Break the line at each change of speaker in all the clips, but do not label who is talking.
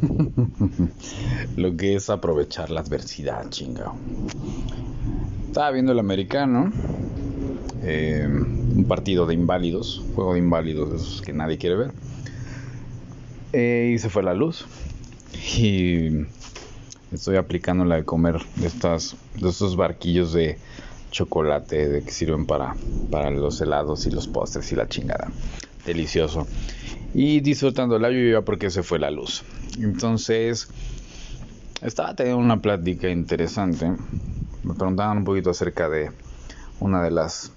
Lo que es aprovechar la adversidad, chingado. Estaba viendo el americano, eh, un partido de inválidos, juego de inválidos, que nadie quiere ver. Eh, y se fue la luz. Y estoy aplicando la de comer de, estos barquillos de chocolate que sirven para los helados y los postres y la chingada. Delicioso. Y disfrutando la lluvia porque se fue la luz. Entonces, estaba teniendo una plática interesante. Me preguntaban un poquito acerca de una de las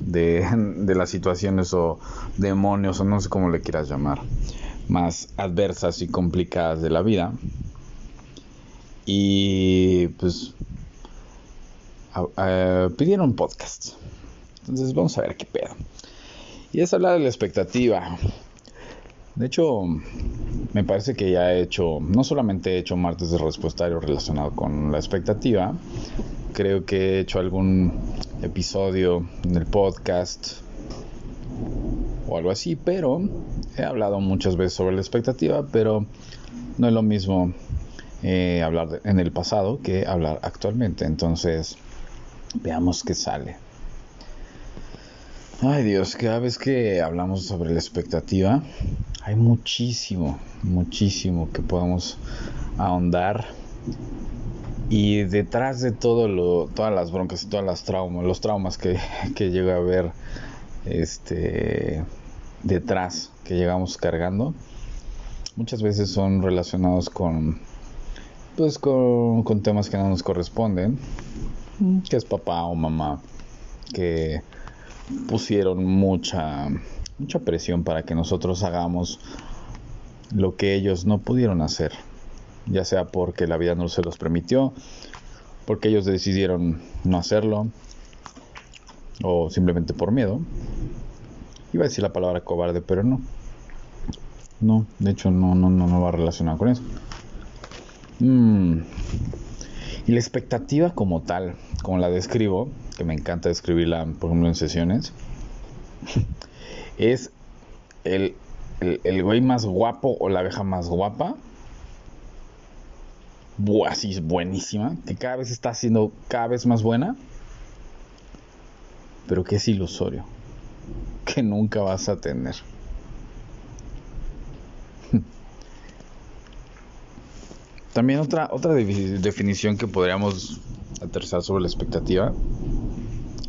de, de, las situaciones o demonios o no sé cómo le quieras llamar más adversas y complicadas de la vida y pues pidieron podcast entonces vamos a ver qué pedo y es hablar de la expectativa de hecho, me parece que ya he hecho, no solamente he hecho martes de respuestario relacionado con la expectativa, creo que he hecho algún episodio en el podcast o algo así, pero he hablado muchas veces sobre la expectativa, pero no es lo mismo eh, hablar en el pasado que hablar actualmente. Entonces, veamos qué sale. Ay Dios, cada vez que hablamos sobre la expectativa, hay muchísimo, muchísimo que podemos ahondar. Y detrás de todo lo, todas las broncas y todas las traumas, los traumas que, que llega a haber este, detrás que llegamos cargando, muchas veces son relacionados con, pues con, con temas que no nos corresponden, que es papá o mamá, que pusieron mucha, mucha presión para que nosotros hagamos lo que ellos no pudieron hacer, ya sea porque la vida no se los permitió, porque ellos decidieron no hacerlo, o simplemente por miedo. Iba a decir la palabra cobarde, pero no. No, de hecho no, no, no, no va relacionado con eso. Mm. Y la expectativa como tal, como la describo, que me encanta describirla, por ejemplo, en sesiones, es el, el, güey más guapo o la abeja más guapa. Así es buenísima, que cada vez está siendo cada vez más buena, pero que es ilusorio, que nunca vas a tener. También otra, otra definición que podríamos aterrizar sobre la expectativa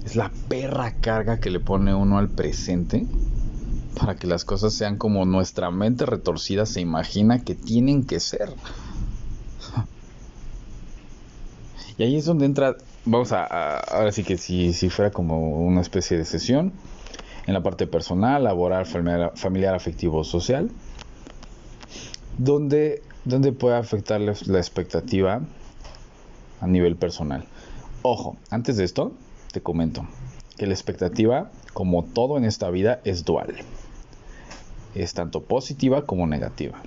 es la perra carga que le pone uno al presente para que las cosas sean como nuestra mente retorcida se imagina que tienen que ser. Y ahí es donde entra, vamos a, ahora sí que si, si fuera como una especie de sesión, en la parte personal, laboral, familiar, afectivo, social, donde, donde puede afectar la expectativa a nivel personal. Ojo, antes de esto, te comento que la expectativa, como todo en esta vida, es dual. Es tanto positiva como negativa.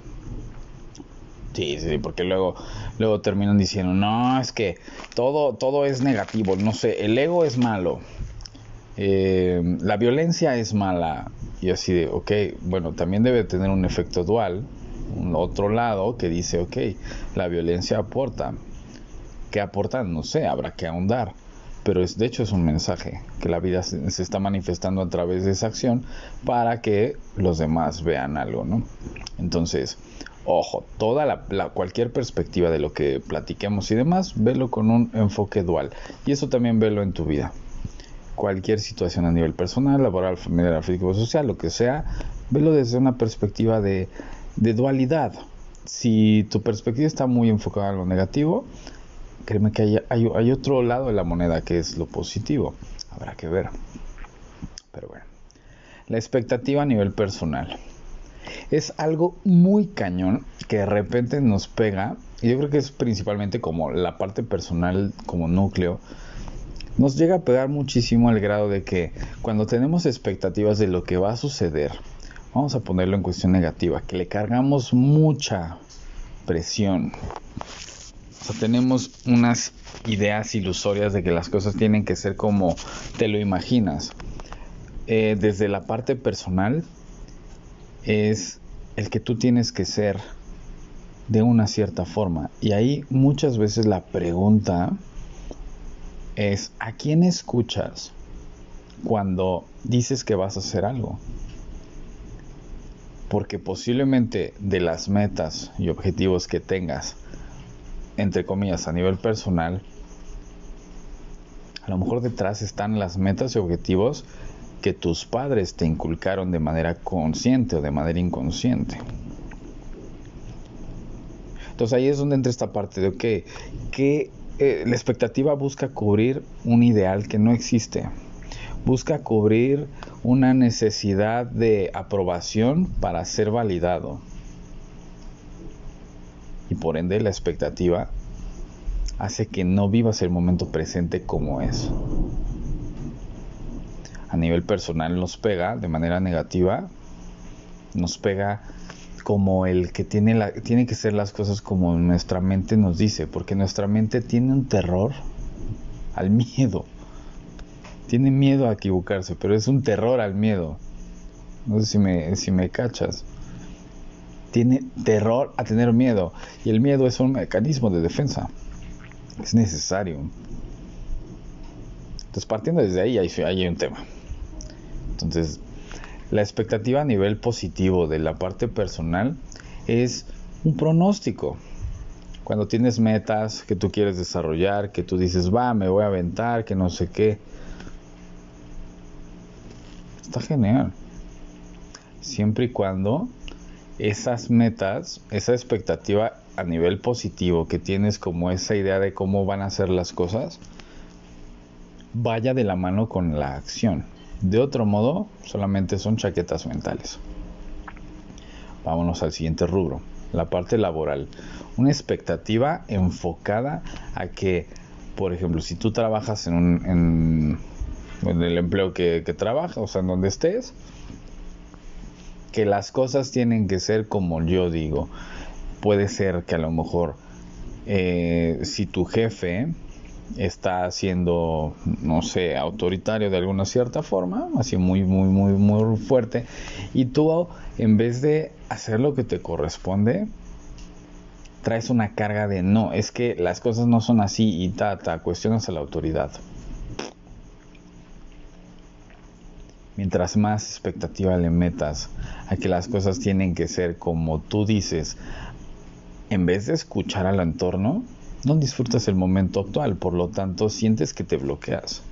Sí, sí, porque luego, luego terminan diciendo, no, es que todo, todo es negativo, no sé, el ego es malo, eh, la violencia es mala, y así de, ok, bueno, también debe tener un efecto dual, un otro lado que dice, ok, la violencia aporta, ¿qué aporta? No sé, habrá que ahondar pero es, de hecho es un mensaje que la vida se, está manifestando a través de esa acción para que los demás vean algo, ¿no? Entonces, ojo, toda la, cualquier perspectiva de lo que platiquemos y demás, velo con un enfoque dual y eso también velo en tu vida. Cualquier situación a nivel personal, laboral, familiar, afectivo, social, lo que sea, velo desde una perspectiva de, de dualidad. Si tu perspectiva está muy enfocada a lo negativo, créeme que hay, hay, otro lado de la moneda que es lo positivo. Habrá que ver. Pero bueno. La expectativa a nivel personal. Es algo muy cañón que de repente nos pega. Y yo creo que es principalmente como la parte personal como núcleo. Nos llega a pegar muchísimo al grado de que cuando tenemos expectativas de lo que va a suceder, vamos a ponerlo en cuestión negativa, que le cargamos mucha presión o sea, tenemos unas ideas ilusorias de que las cosas tienen que ser como te lo imaginas. Eh, desde la parte personal es el que tú tienes que ser de una cierta forma. Y ahí muchas veces la pregunta es, ¿a quién escuchas cuando dices que vas a hacer algo? Porque posiblemente de las metas y objetivos que tengas, entre comillas, a nivel personal, a lo mejor detrás están las metas y objetivos que tus padres te inculcaron de manera consciente o de manera inconsciente. Entonces ahí es donde entra esta parte de, ok, que eh, la expectativa busca cubrir un ideal que no existe. Busca cubrir una necesidad de aprobación para ser validado. Y por ende la expectativa hace que no vivas el momento presente como es. A nivel personal nos pega de manera negativa, nos pega como el que tiene, la, tiene que ser las cosas como nuestra mente nos dice, porque nuestra mente tiene un terror al miedo. Tiene miedo a equivocarse, pero es un terror al miedo. No sé si me, si me cachas. Tiene terror a tener miedo. Y el miedo es un mecanismo de defensa. Es necesario. Entonces, partiendo desde ahí, ahí hay un tema. Entonces, la expectativa a nivel positivo de la parte personal es un pronóstico. Cuando tienes metas que tú quieres desarrollar, que tú dices, va, me voy a aventar, que no sé qué. Está genial. Siempre y cuando esas metas, esa expectativa a nivel positivo que tienes como esa idea de cómo van a ser las cosas, vaya de la mano con la acción. De otro modo, solamente son chaquetas mentales. Vámonos al siguiente rubro, la parte laboral. Una expectativa enfocada a que, por ejemplo, si tú trabajas en, el empleo que, que trabajas, o sea, en donde estés, que las cosas tienen que ser como yo digo. Puede ser que a lo mejor eh, si tu jefe está siendo, no sé, autoritario de alguna cierta forma, así muy, muy, muy, muy fuerte, y tú en vez de hacer lo que te corresponde, traes una carga de no, es que las cosas no son así y ta, ta, cuestionas a la autoridad. Mientras más expectativa le metas a que las cosas tienen que ser como tú dices, en vez de escuchar al entorno, no disfrutas el momento actual, por lo tanto sientes que te bloqueas.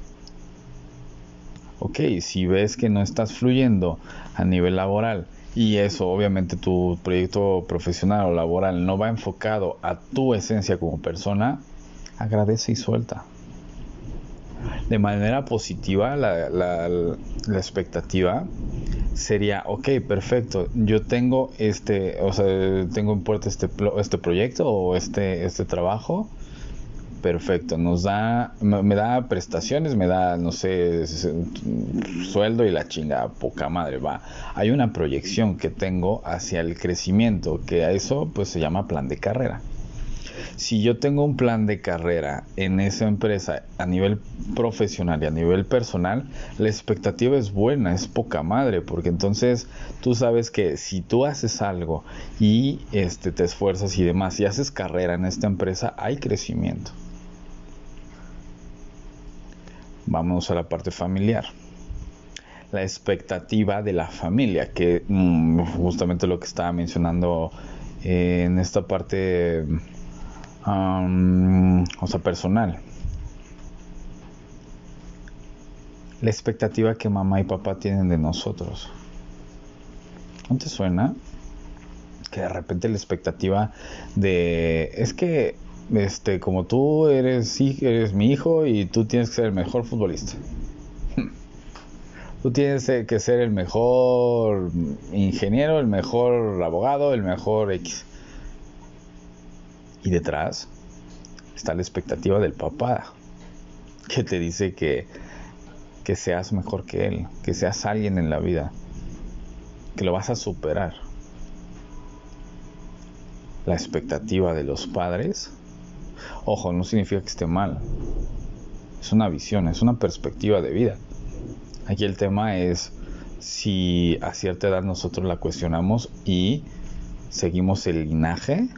Ok, si ves que no estás fluyendo a nivel laboral y eso obviamente tu proyecto profesional o laboral no va enfocado a tu esencia como persona, agradece y suelta. De manera positiva, la, la expectativa sería, ok, perfecto, yo tengo este, o sea, tengo en puerta este, este proyecto o este, este trabajo, perfecto, nos da, me, da prestaciones, me da, no sé, sueldo y la chinga, poca madre, va. Hay una proyección que tengo hacia el crecimiento, que a eso pues se llama plan de carrera si yo tengo un plan de carrera en esa empresa a nivel profesional y a nivel personal, la expectativa es buena, es poca madre, porque entonces tú sabes que si tú haces algo y este, te esfuerzas y demás y haces carrera en esta empresa, hay crecimiento. Vamos a la parte familiar la expectativa de la familia, que mm, justamente lo que estaba mencionando eh, en esta parte o sea, personal. La expectativa que mamá y papá tienen de nosotros. ¿No te suena? Que de repente la expectativa de es que este como tú eres eres mi hijo y tú tienes que ser el mejor futbolista. Tú tienes que ser el mejor ingeniero, el mejor abogado, el mejor X. Y detrás está la expectativa del papá, que te dice que, que seas mejor que él, que seas alguien en la vida, que lo vas a superar. La expectativa de los padres, ojo, no significa que esté mal. Es una visión, es una perspectiva de vida. Aquí el tema es si a cierta edad nosotros la cuestionamos y seguimos el linaje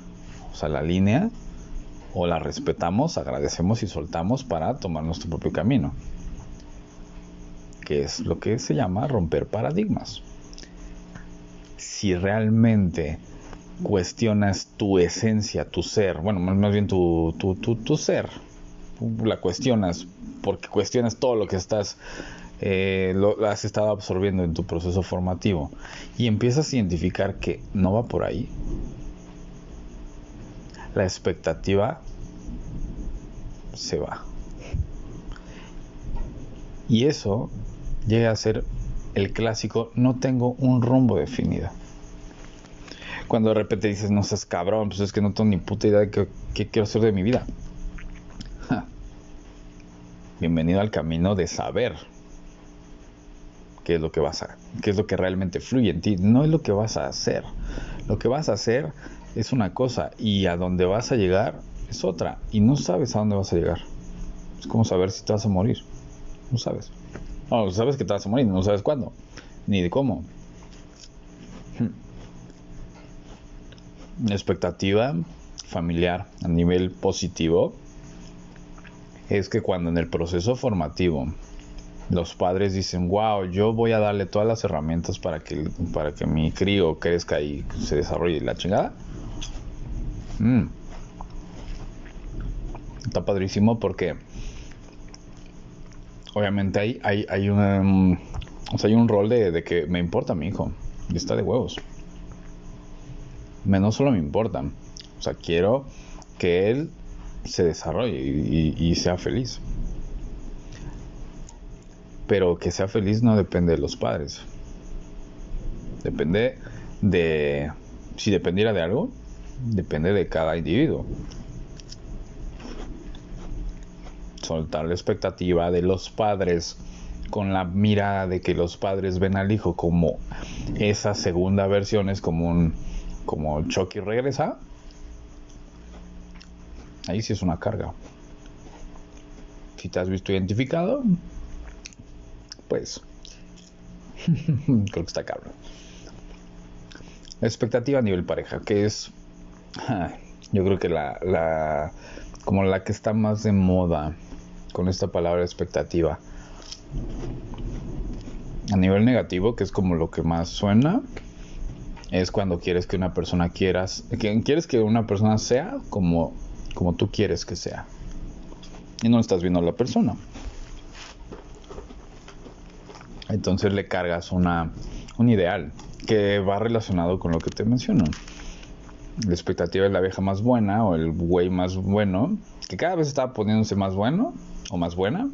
O sea, la línea o la respetamos, agradecemos y soltamos para tomar nuestro propio camino. Que es lo que se llama romper paradigmas. Si realmente cuestionas tu esencia, tu ser, bueno, más bien tu, tu, tu, ser, la cuestionas porque cuestionas todo lo que estás, eh, lo has estado absorbiendo en tu proceso formativo y empiezas a identificar que no va por ahí, la expectativa se va. Y eso llega a ser el clásico, no tengo un rumbo definido. Cuando de repente dices, no seas cabrón, pues es que no tengo ni puta idea de qué, quiero hacer de mi vida. Bienvenido al camino de saber qué es lo que vas a, qué es lo que realmente fluye en ti, no es lo que vas a hacer. Lo que vas a hacer es una cosa y a dónde vas a llegar es otra y no sabes a dónde vas a llegar. Es como saber si te vas a morir. No sabes. No, sabes que te vas a morir, no sabes cuándo, ni de cómo. La expectativa familiar a nivel positivo es que cuando en el proceso formativo los padres dicen, wow, yo voy a darle todas las herramientas para que, para que mi crío crezca y se desarrolle la chingada. Mm. Está padrísimo porque obviamente hay, hay, hay, un, hay un rol de, que me importa mi hijo. Y está de huevos. Me, no solo me importa. O sea, quiero que él se desarrolle y, sea feliz. Pero que sea feliz no depende de los padres. Depende de... Si dependiera de algo, depende de cada individuo. Soltar la expectativa de los padres con la mirada de que los padres ven al hijo como esa segunda versión es como un como Chucky regresa ahí sí es una carga si te has visto identificado pues creo que está cabrón la expectativa a nivel pareja que es yo creo que la, la como la que está más de moda con esta palabra expectativa. A nivel negativo, que es como lo que más suena, es cuando quieres que una persona quieras, quieres que una persona sea como, como tú quieres que sea. Y no estás viendo a la persona. Entonces le cargas una, un ideal que va relacionado con lo que te menciono. La expectativa de la vieja más buena o el güey más bueno, que cada vez está poniéndose más bueno o más buena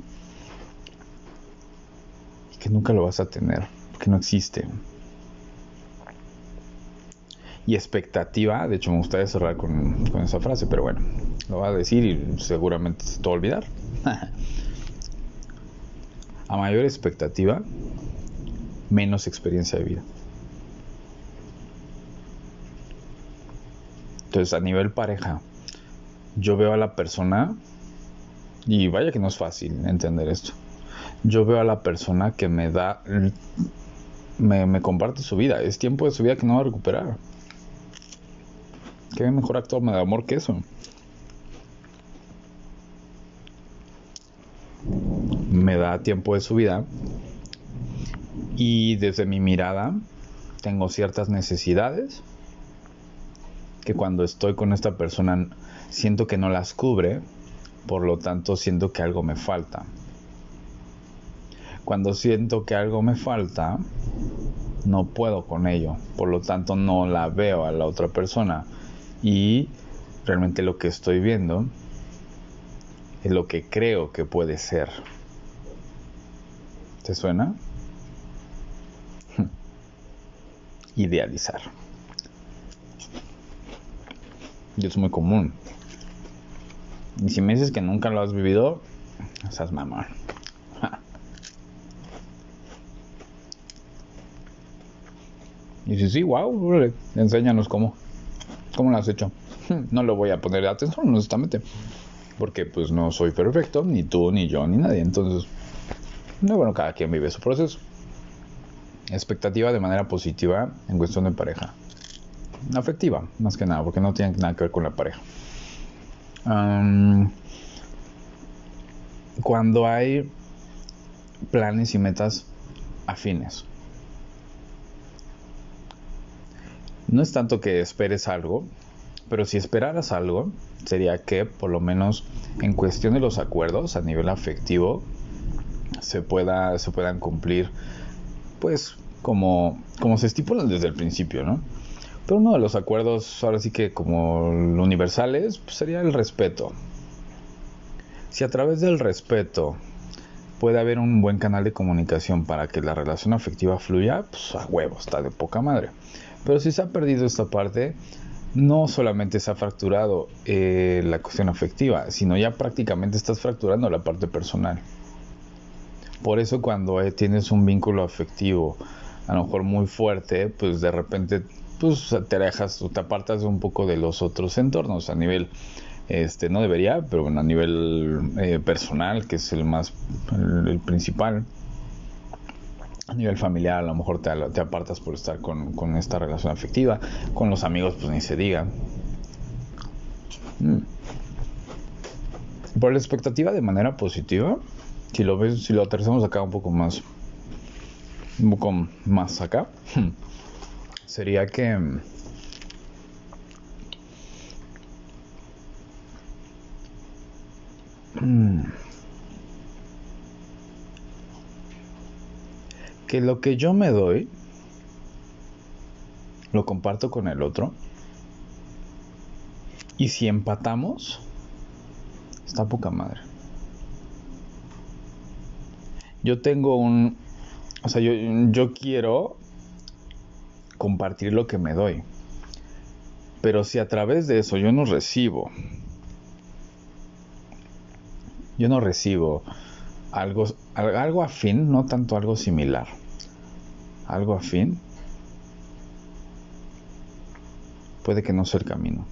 y que nunca lo vas a tener, que no existe. Y expectativa, de hecho me gustaría cerrar con, con esa frase, pero bueno, lo va a decir y seguramente se te va a olvidar. a mayor expectativa, menos experiencia de vida. Entonces, a nivel pareja, yo veo a la persona y vaya que no es fácil entender esto. Yo veo a la persona que me da, me, comparte su vida. Es tiempo de su vida que no va a recuperar. ¿Qué mejor actor de amor que eso? Me da tiempo de su vida y desde mi mirada tengo ciertas necesidades que cuando estoy con esta persona siento que no las cubre por lo tanto siento que algo me falta. Cuando siento que algo me falta, no puedo con ello, por lo tanto no la veo a la otra persona y realmente lo que estoy viendo es lo que creo que puede ser. ¿Te suena? Idealizar. Y es muy común. Y si me dices que nunca lo has vivido, estás mamá. Y si sí, wow, enséñanos cómo. ¿Cómo lo has hecho? No lo voy a poner de atención, honestamente. Porque pues no soy perfecto, ni tú, ni yo, ni nadie. Entonces, no, bueno, cada quien vive su proceso. Expectativa de manera positiva en cuestión de pareja. Afectiva, más que nada, porque no tiene nada que ver con la pareja. cuando hay planes y metas afines. No es tanto que esperes algo, pero si esperaras algo, sería que por lo menos en cuestión de los acuerdos a nivel afectivo se, pueda, se puedan cumplir, pues como, como se estipulan desde el principio, ¿no? Pero uno de los acuerdos, ahora sí que como universales, pues sería el respeto. Si a través del respeto puede haber un buen canal de comunicación para que la relación afectiva fluya, pues a huevo, está de poca madre. Pero si se ha perdido esta parte, no solamente se ha fracturado eh, la cuestión afectiva, sino ya prácticamente estás fracturando la parte personal. Por eso cuando eh, tienes un vínculo afectivo, a lo mejor muy fuerte, pues de repente pues te alejas o te apartas un poco de los otros entornos a nivel este no debería pero a nivel eh, personal que es el más el principal a nivel familiar a lo mejor te, te apartas por estar con, esta relación afectiva, con los amigos pues ni se diga. Mm. Por la expectativa de manera positiva, si lo ves, si lo aterrizamos acá un poco más, un poco más acá, sería que mm, que lo que yo me doy lo comparto con el otro. Y si empatamos, está poca madre. Yo tengo un... O sea, yo, yo quiero compartir lo que me doy. Pero si a través de eso yo no recibo, yo no recibo algo, algo afín, no tanto algo similar, algo afín, puede que no sea el camino,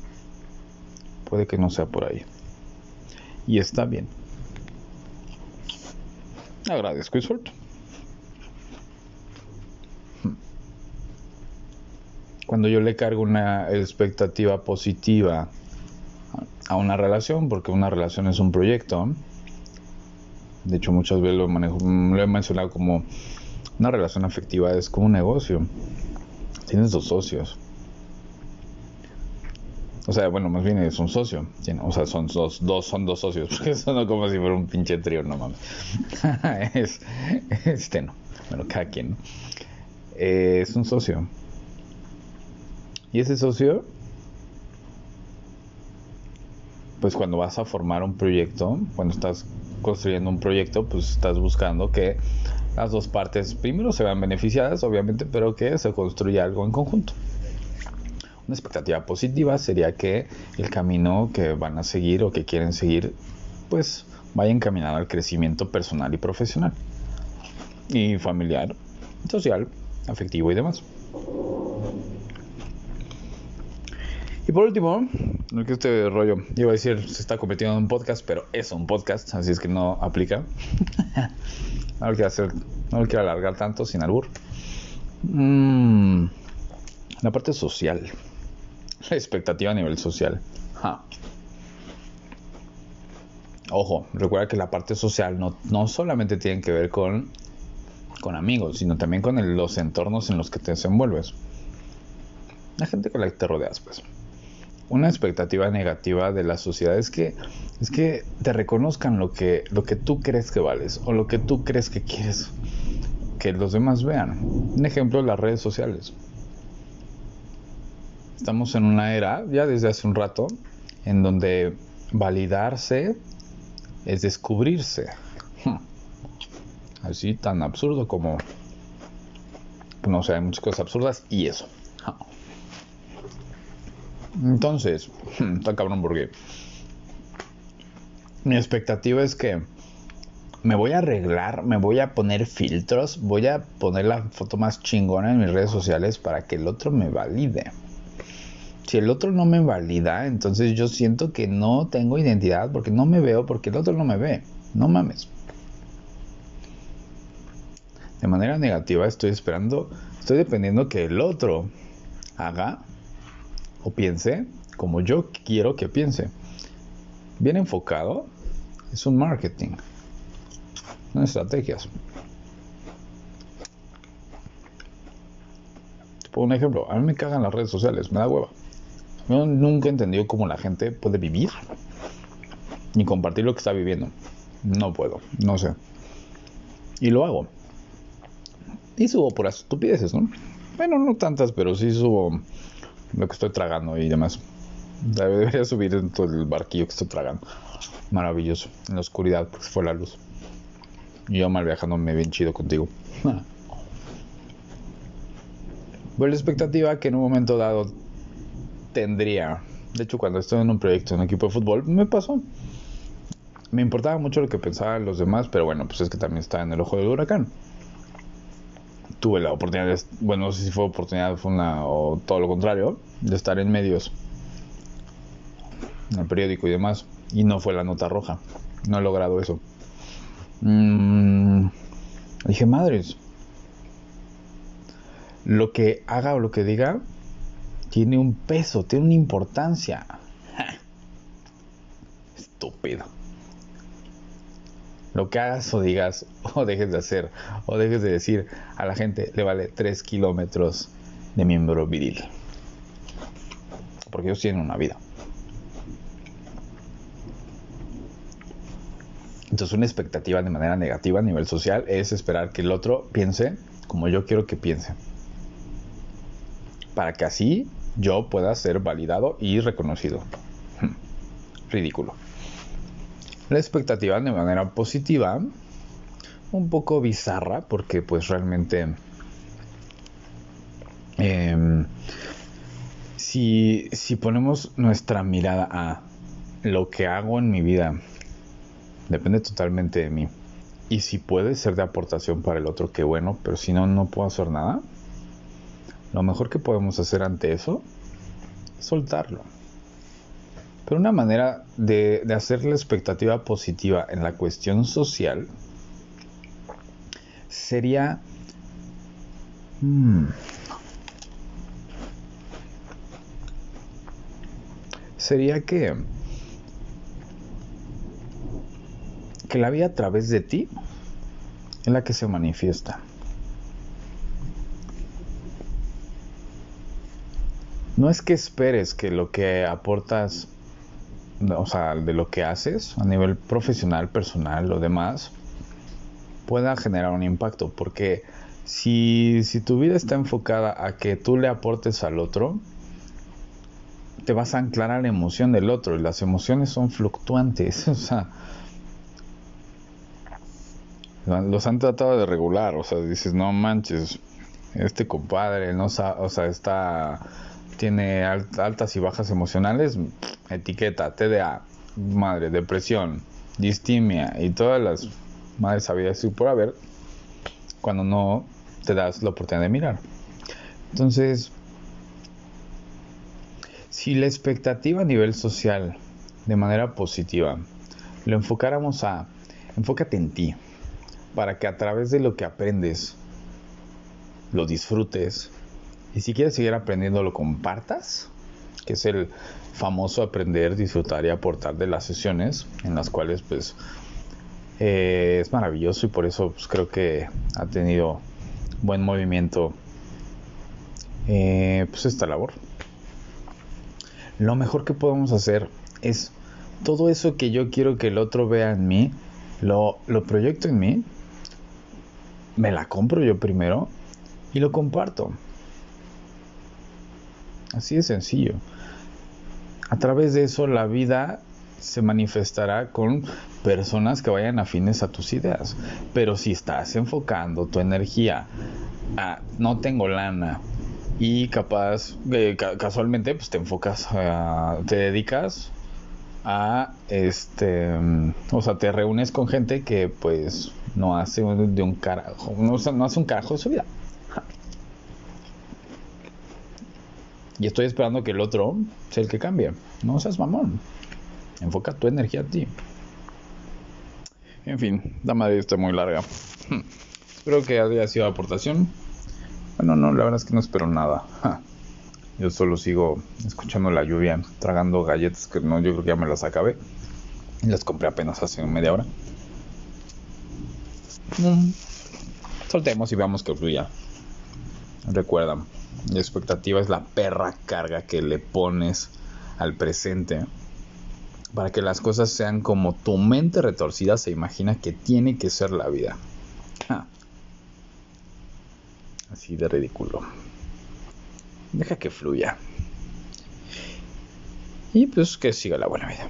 puede que no sea por ahí. Y está bien. Agradezco y suelto. Cuando yo le cargo una expectativa positiva a una relación, porque una relación es un proyecto, de hecho, muchas veces lo, manejo, lo he mencionado como una relación afectiva es como un negocio. Tienes dos socios. O sea, bueno, más bien es un socio. o sea, son dos, dos, son dos socios. Porque no como si fuera un pinche trío, no mames. es, este no. Bueno, cada quien. es un socio. Y ese socio, pues cuando vas a formar un proyecto, cuando estás construyendo un proyecto, pues estás buscando que las dos partes primero se vean beneficiadas, obviamente, pero que se construya algo en conjunto. Una expectativa positiva sería que el camino que van a seguir o que quieren seguir, pues vaya encaminado al crecimiento personal y profesional, y familiar, social, afectivo y demás. Y por último, que este rollo, iba a decir, se está convirtiendo en un podcast, pero es un podcast, así es que no aplica. no lo quiero hacer, no lo quiero alargar tanto sin albur. Mm, la parte social, la expectativa a nivel social. Ojo, recuerda que la parte social no, no solamente tiene que ver con, con amigos, sino también con los entornos en los que te desenvuelves. La gente con la que te rodeas, pues una expectativa negativa de la sociedad es que es que te reconozcan lo que lo que tú crees que vales o lo que tú crees que quieres que los demás vean. Un ejemplo, las redes sociales. Estamos en una era, ya desde hace un rato, en donde validarse es descubrirse. Hmm. Así tan absurdo como no sé, hay muchas cosas absurdas y eso. Entonces, está cabrón porque mi expectativa es que me voy a arreglar, me voy a poner filtros, voy a poner la foto más chingona en mis redes sociales para que el otro me valide. Si el otro no me valida, entonces yo siento que no tengo identidad porque no me veo, porque el otro no me ve. No mames. De manera negativa estoy esperando, estoy dependiendo que el otro haga o piense como yo quiero que piense. Bien enfocado es un marketing, son estrategias. Por un ejemplo, a mí me cagan las redes sociales, me da hueva. Yo nunca he entendido cómo la gente puede vivir ni compartir lo que está viviendo. No puedo, no sé. Y lo hago. Y subo por estupideces, ¿no? Bueno, no tantas, pero sí subo lo que estoy tragando y demás. Debería subir en todo el barquillo que estoy tragando. Maravilloso. En la oscuridad, porque fue la luz. Y yo mal viajándome bien chido contigo. Pero la expectativa que en un momento dado tendría. De hecho, cuando estoy en un proyecto, en un equipo de fútbol, me pasó. Me importaba mucho lo que pensaban los demás, pero bueno, pues es que también estaba en el ojo del huracán. Tuve la oportunidad, de, bueno, no sé si fue oportunidad fue una, o todo lo contrario, de estar en medios, en el periódico y demás, y no fue la nota roja. No he logrado eso. Mm, dije, madres, lo que haga o lo que diga tiene un peso, tiene una importancia. Estúpido lo que hagas o digas o dejes de hacer o dejes de decir a la gente le vale 3 kilómetros de miembro viril. Porque ellos tienen una vida. Entonces una expectativa de manera negativa a nivel social es esperar que el otro piense como yo quiero que piense. Para que así yo pueda ser validado y reconocido. Ridículo la expectativa de manera positiva, un poco bizarra, porque pues realmente em, si, si ponemos nuestra mirada a lo que hago en mi vida, depende totalmente de mí. Y si puede ser de aportación para el otro, qué bueno, pero si no, no puedo hacer nada. Lo mejor que podemos hacer ante eso es soltarlo. Pero una manera de, hacer la expectativa positiva en la cuestión social sería... Hmm, sería que... Que la vida a través de ti es la que se manifiesta. No es que esperes que lo que aportas o sea, de lo que haces a nivel profesional, personal, lo demás, pueda generar un impacto. Porque si, si tu vida está enfocada a que tú le aportes al otro, te vas a anclar a la emoción del otro y las emociones son fluctuantes. O sea, los han tratado de regular. O sea, dices, no manches, este compadre no o sea, está tiene altas y bajas emocionales, etiqueta, TDA, madre, depresión, distimia y todas las madres sabidas y por haber cuando no te das la oportunidad de mirar. Entonces, si la expectativa a nivel social de manera positiva lo enfocáramos a enfócate en ti para que a través de lo que aprendes lo disfrutes y si quieres seguir aprendiendo, lo compartas, que es el famoso aprender, disfrutar y aportar de las sesiones, en las cuales pues eh, es maravilloso y por eso pues, creo que ha tenido buen movimiento eh, pues esta labor. Lo mejor que podemos hacer es todo eso que yo quiero que el otro vea en mí, lo, lo proyecto en mí, me la compro yo primero y lo comparto. Así de sencillo. A través de eso la vida se manifestará con personas que vayan afines a tus ideas. Pero si estás enfocando tu energía a no tengo lana y capaz, eh, casualmente, pues te enfocas, te dedicas a este, o sea, te reúnes con gente que pues no hace de un carajo, no, no hace un carajo de su vida. Y estoy esperando que el otro sea el que cambie. No seas mamón. Enfoca tu energía a ti. En fin, la madre está muy larga. Espero que haya sido aportación. Bueno, no, la verdad es que no espero nada. Yo solo sigo escuchando la lluvia, tragando galletas que no, yo creo que ya me las acabé. Las compré apenas hace media hora. Mm. Soltemos y veamos que fluya. Recuerda, la expectativa es la perra carga que le pones al presente para que las cosas sean como tu mente retorcida se imagina que tiene que ser la vida. Ah. Así de ridículo. Deja que fluya. Y pues que siga la buena vida.